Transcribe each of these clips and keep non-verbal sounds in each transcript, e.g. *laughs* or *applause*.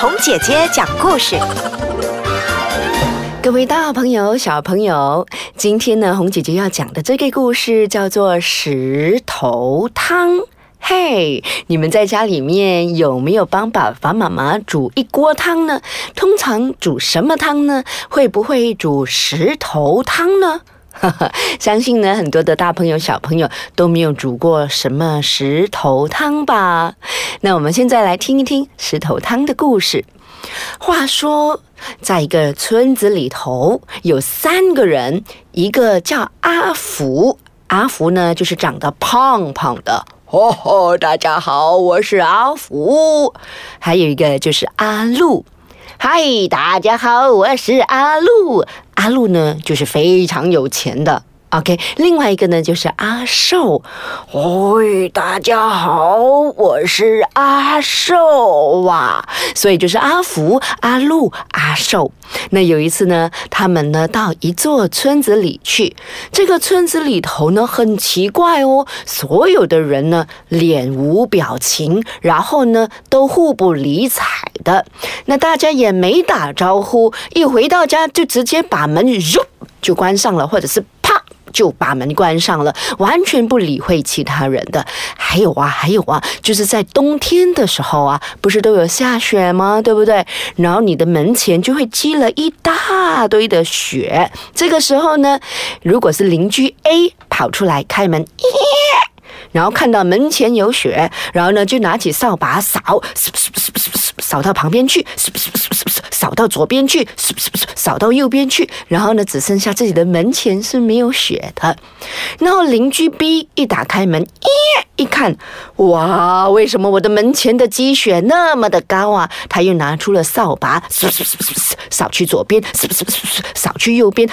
红姐姐讲故事。各位大朋友、小朋友，今天呢，红姐姐要讲的这个故事叫做石头汤。嘿，你们在家里面有没有帮爸爸妈妈煮一锅汤呢？通常煮什么汤呢？会不会煮石头汤呢？*laughs* 相信呢，很多的大朋友、小朋友都没有煮过什么石头汤吧？那我们现在来听一听石头汤的故事。话说，在一个村子里头，有三个人，一个叫阿福，阿福呢就是长得胖胖的。哦吼，大家好，我是阿福。还有一个就是阿路。嗨，大家好，我是阿路。阿路呢，就是非常有钱的。OK，另外一个呢就是阿寿。喂，大家好，我是阿寿啊。所以就是阿福、阿禄、阿寿。那有一次呢，他们呢到一座村子里去，这个村子里头呢很奇怪哦，所有的人呢脸无表情，然后呢都互不理睬的。那大家也没打招呼，一回到家就直接把门就关上了，或者是。就把门关上了，完全不理会其他人的。还有啊，还有啊，就是在冬天的时候啊，不是都有下雪吗？对不对？然后你的门前就会积了一大堆的雪。这个时候呢，如果是邻居 A 跑出来开门，*laughs* 然后看到门前有雪，然后呢就拿起扫把扫，扫到旁边去，扫到左边去，扫到右边去，然后呢只剩下自己的门前是没有雪的。然后邻居 B 一打开门，耶，一看，哇，为什么我的门前的积雪那么的高啊？他又拿出了扫把，扫去左边，扫去右边，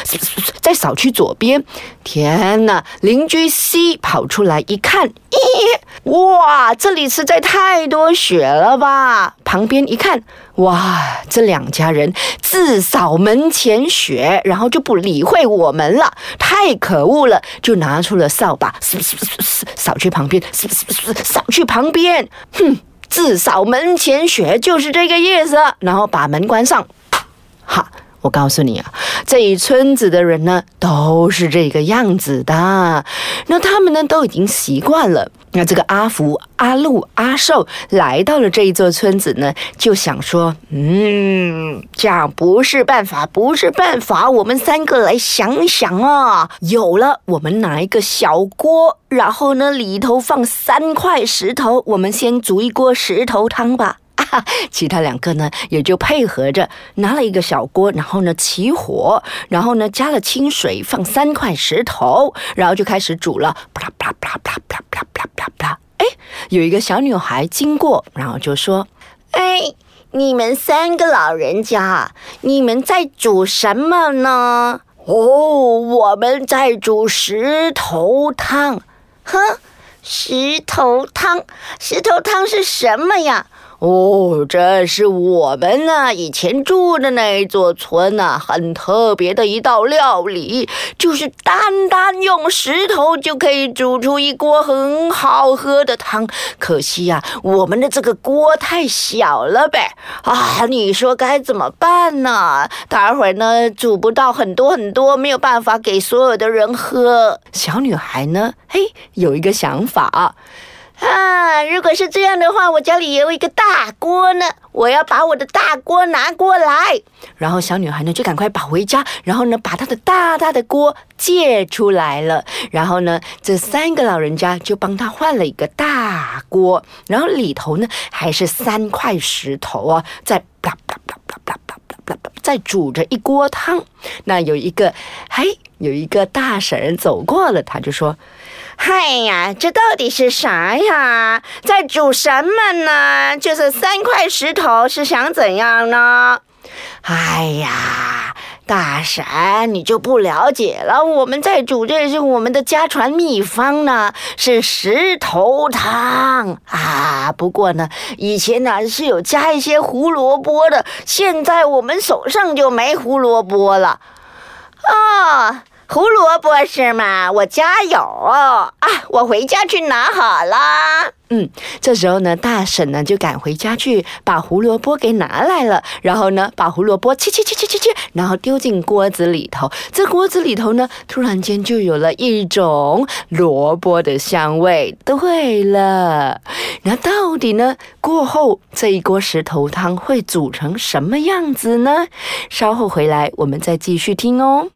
再扫去左边。天哪！邻居 C 跑出来一看。咦，哇，这里实在太多雪了吧！旁边一看，哇，这两家人自扫门前雪，然后就不理会我们了，太可恶了！就拿出了扫把，扫去旁边，扫去旁边，哼，自扫门前雪就是这个意思。然后把门关上，好。我告诉你啊，这一村子的人呢都是这个样子的，那他们呢都已经习惯了。那这个阿福、阿禄、阿寿来到了这一座村子呢，就想说：“嗯，这样不是办法，不是办法。我们三个来想想啊，有了，我们拿一个小锅，然后呢里头放三块石头，我们先煮一锅石头汤吧。” *laughs* 其他两个呢，也就配合着拿了一个小锅，然后呢起火，然后呢加了清水，放三块石头，然后就开始煮了。啪啦啪啦啪啦啪啦啪啦啪啦啪啦啪啦。哎，有一个小女孩经过，然后就说：“哎，你们三个老人家，你们在煮什么呢？”“哦，我们在煮石头汤。”“哼，石头汤，石头汤是什么呀？”哦，这是我们呢以前住的那一座村呢，很特别的一道料理，就是单单用石头就可以煮出一锅很好喝的汤。可惜呀，我们的这个锅太小了呗。啊，你说该怎么办呢？待会儿呢煮不到很多很多，没有办法给所有的人喝。小女孩呢，嘿，有一个想法。啊，如果是这样的话，我家里也有一个大锅呢。我要把我的大锅拿过来。然后小女孩呢就赶快跑回家，然后呢把她的大大的锅借出来了。然后呢，这三个老人家就帮她换了一个大锅，然后里头呢还是三块石头啊，在啪啪啪啪啪啪啪啪在煮着一锅汤。那有一个，嘿，有一个大婶走过了，她就说。嗨呀，这到底是啥呀？在煮什么呢？就是三块石头，是想怎样呢？哎呀，大婶，你就不了解了。我们在煮，这是我们的家传秘方呢，是石头汤啊。不过呢，以前呢是有加一些胡萝卜的，现在我们手上就没胡萝卜了。啊。胡萝卜是吗？我家有啊，我回家去拿好了。嗯，这时候呢，大婶呢就赶回家去把胡萝卜给拿来了，然后呢，把胡萝卜切切切切切切，然后丢进锅子里头。这锅子里头呢，突然间就有了一种萝卜的香味。对了，那到底呢，过后这一锅石头汤会煮成什么样子呢？稍后回来我们再继续听哦。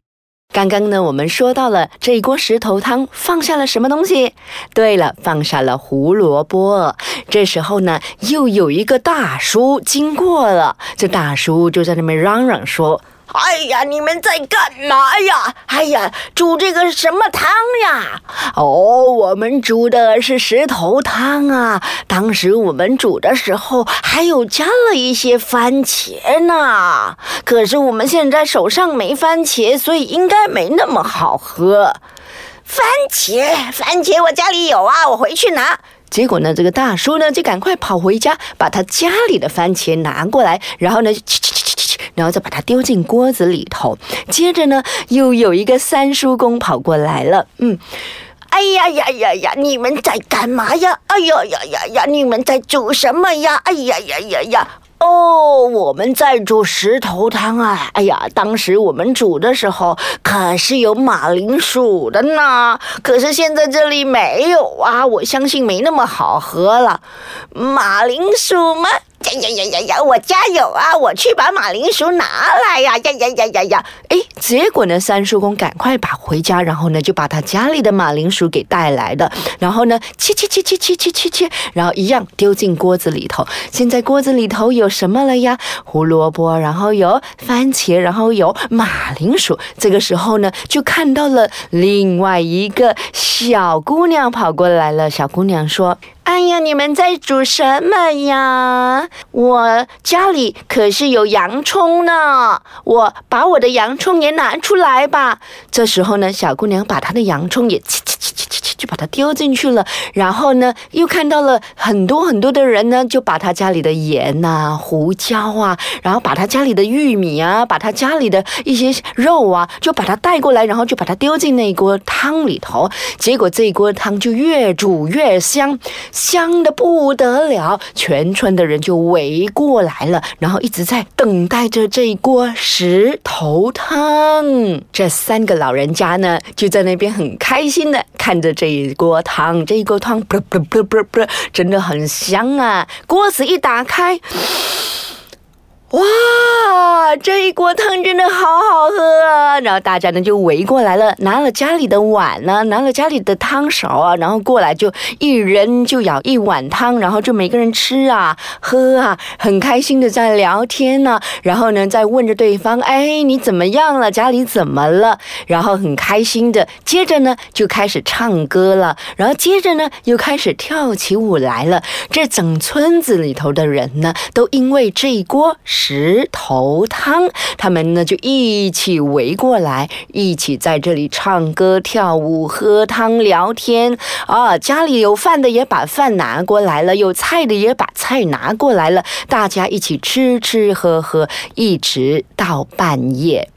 刚刚呢，我们说到了这一锅石头汤放下了什么东西？对了，放下了胡萝卜。这时候呢，又有一个大叔经过了，这大叔就在那边嚷嚷说。哎呀，你们在干嘛呀？哎呀，煮这个什么汤呀？哦，我们煮的是石头汤啊。当时我们煮的时候还有加了一些番茄呢。可是我们现在手上没番茄，所以应该没那么好喝。番茄，番茄，我家里有啊，我回去拿。结果呢，这个大叔呢就赶快跑回家，把他家里的番茄拿过来，然后呢。然后再把它丢进锅子里头，接着呢，又有一个三叔公跑过来了，嗯，哎呀呀呀呀，你们在干嘛呀？哎呀呀呀呀，你们在煮什么呀？哎呀呀呀呀，哦，我们在煮石头汤啊！哎呀，当时我们煮的时候可是有马铃薯的呢，可是现在这里没有啊，我相信没那么好喝了，马铃薯吗？呀呀呀呀呀！我家有啊，我去把马铃薯拿来呀！呀呀呀呀呀！哎，结果呢，三叔公赶快把回家，然后呢，就把他家里的马铃薯给带来的，然后呢，切切切切切切切切，然后一样丢进锅子里头。现在锅子里头有什么了呀？胡萝卜，然后有番茄，然后有马铃薯。这个时候呢，就看到了另外一个小姑娘跑过来了。小姑娘说。哎呀，你们在煮什么呀？我家里可是有洋葱呢，我把我的洋葱也拿出来吧。这时候呢，小姑娘把她的洋葱也切切切切切切，就把它丢进去了。然后呢，又看到了很多很多的人呢，就把她家里的盐呐、胡椒啊，然后把她家里的玉米啊，把她家里的一些肉啊，就把它带过来，然后就把它丢进那锅汤里头。结果这一锅汤就越煮越香。香的不得了，全村的人就围过来了，然后一直在等待着这一锅石头汤。这三个老人家呢，就在那边很开心的看着这一锅汤，这一锅汤不不不不不，真的很香啊！锅子一打开。哇，这一锅汤真的好好喝啊！然后大家呢就围过来了，拿了家里的碗呢，拿了家里的汤勺啊，然后过来就一人就舀一碗汤，然后就每个人吃啊喝啊，很开心的在聊天呢。然后呢在问着对方，哎，你怎么样了？家里怎么了？然后很开心的，接着呢就开始唱歌了，然后接着呢又开始跳起舞来了。这整村子里头的人呢，都因为这一锅。石头汤，他们呢就一起围过来，一起在这里唱歌、跳舞、喝汤、聊天啊。家里有饭的也把饭拿过来了，有菜的也把菜拿过来了，大家一起吃吃喝喝，一直到半夜。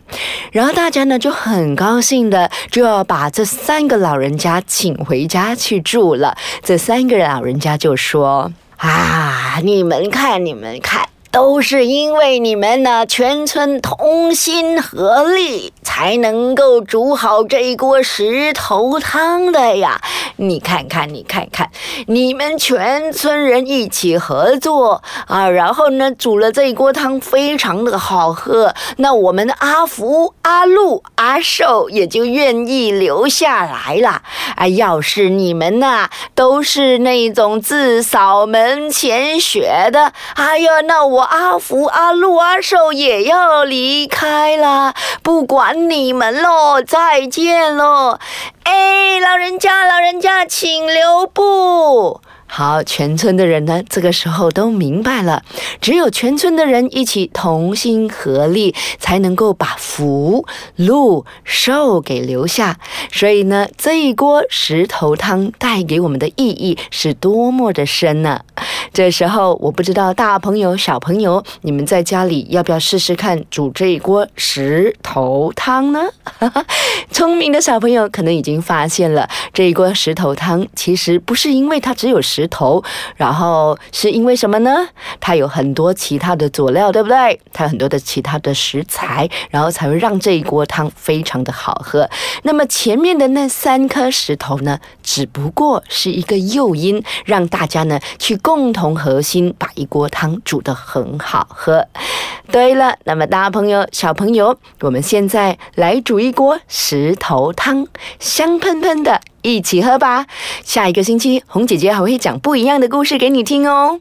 然后大家呢就很高兴的就要把这三个老人家请回家去住了。这三个老人家就说：“啊，你们看，你们看。”都是因为你们呢，全村同心合力，才能够煮好这一锅石头汤的呀！你看看，你看看，你们全村人一起合作啊，然后呢，煮了这一锅汤，非常的好喝。那我们的阿福、阿禄、阿寿也就愿意留下来了。啊，要是你们呐，都是那种自扫门前雪的，哎呀，那我。阿福、阿禄、阿寿也要离开了，不管你们喽，再见喽！哎，老人家，老人家，请留步。好，全村的人呢，这个时候都明白了，只有全村的人一起同心合力，才能够把福、禄、寿给留下。所以呢，这一锅石头汤带给我们的意义是多么的深呢？这时候，我不知道大朋友、小朋友，你们在家里要不要试试看煮这一锅石头汤呢？*laughs* 聪明的小朋友可能已经发现了，这一锅石头汤其实不是因为它只有石头，然后是因为什么呢？它有很多其他的佐料，对不对？它有很多的其他的食材，然后才会让这一锅汤非常的好喝。那么前面的那三颗石头呢，只不过是一个诱因，让大家呢去共同核心，把一锅汤煮得很好喝。对了，那么大朋友、小朋友，我们现在来煮一锅石头汤，香喷喷的，一起喝吧。下一个星期，红姐姐还会讲不一样的故事给你听哦。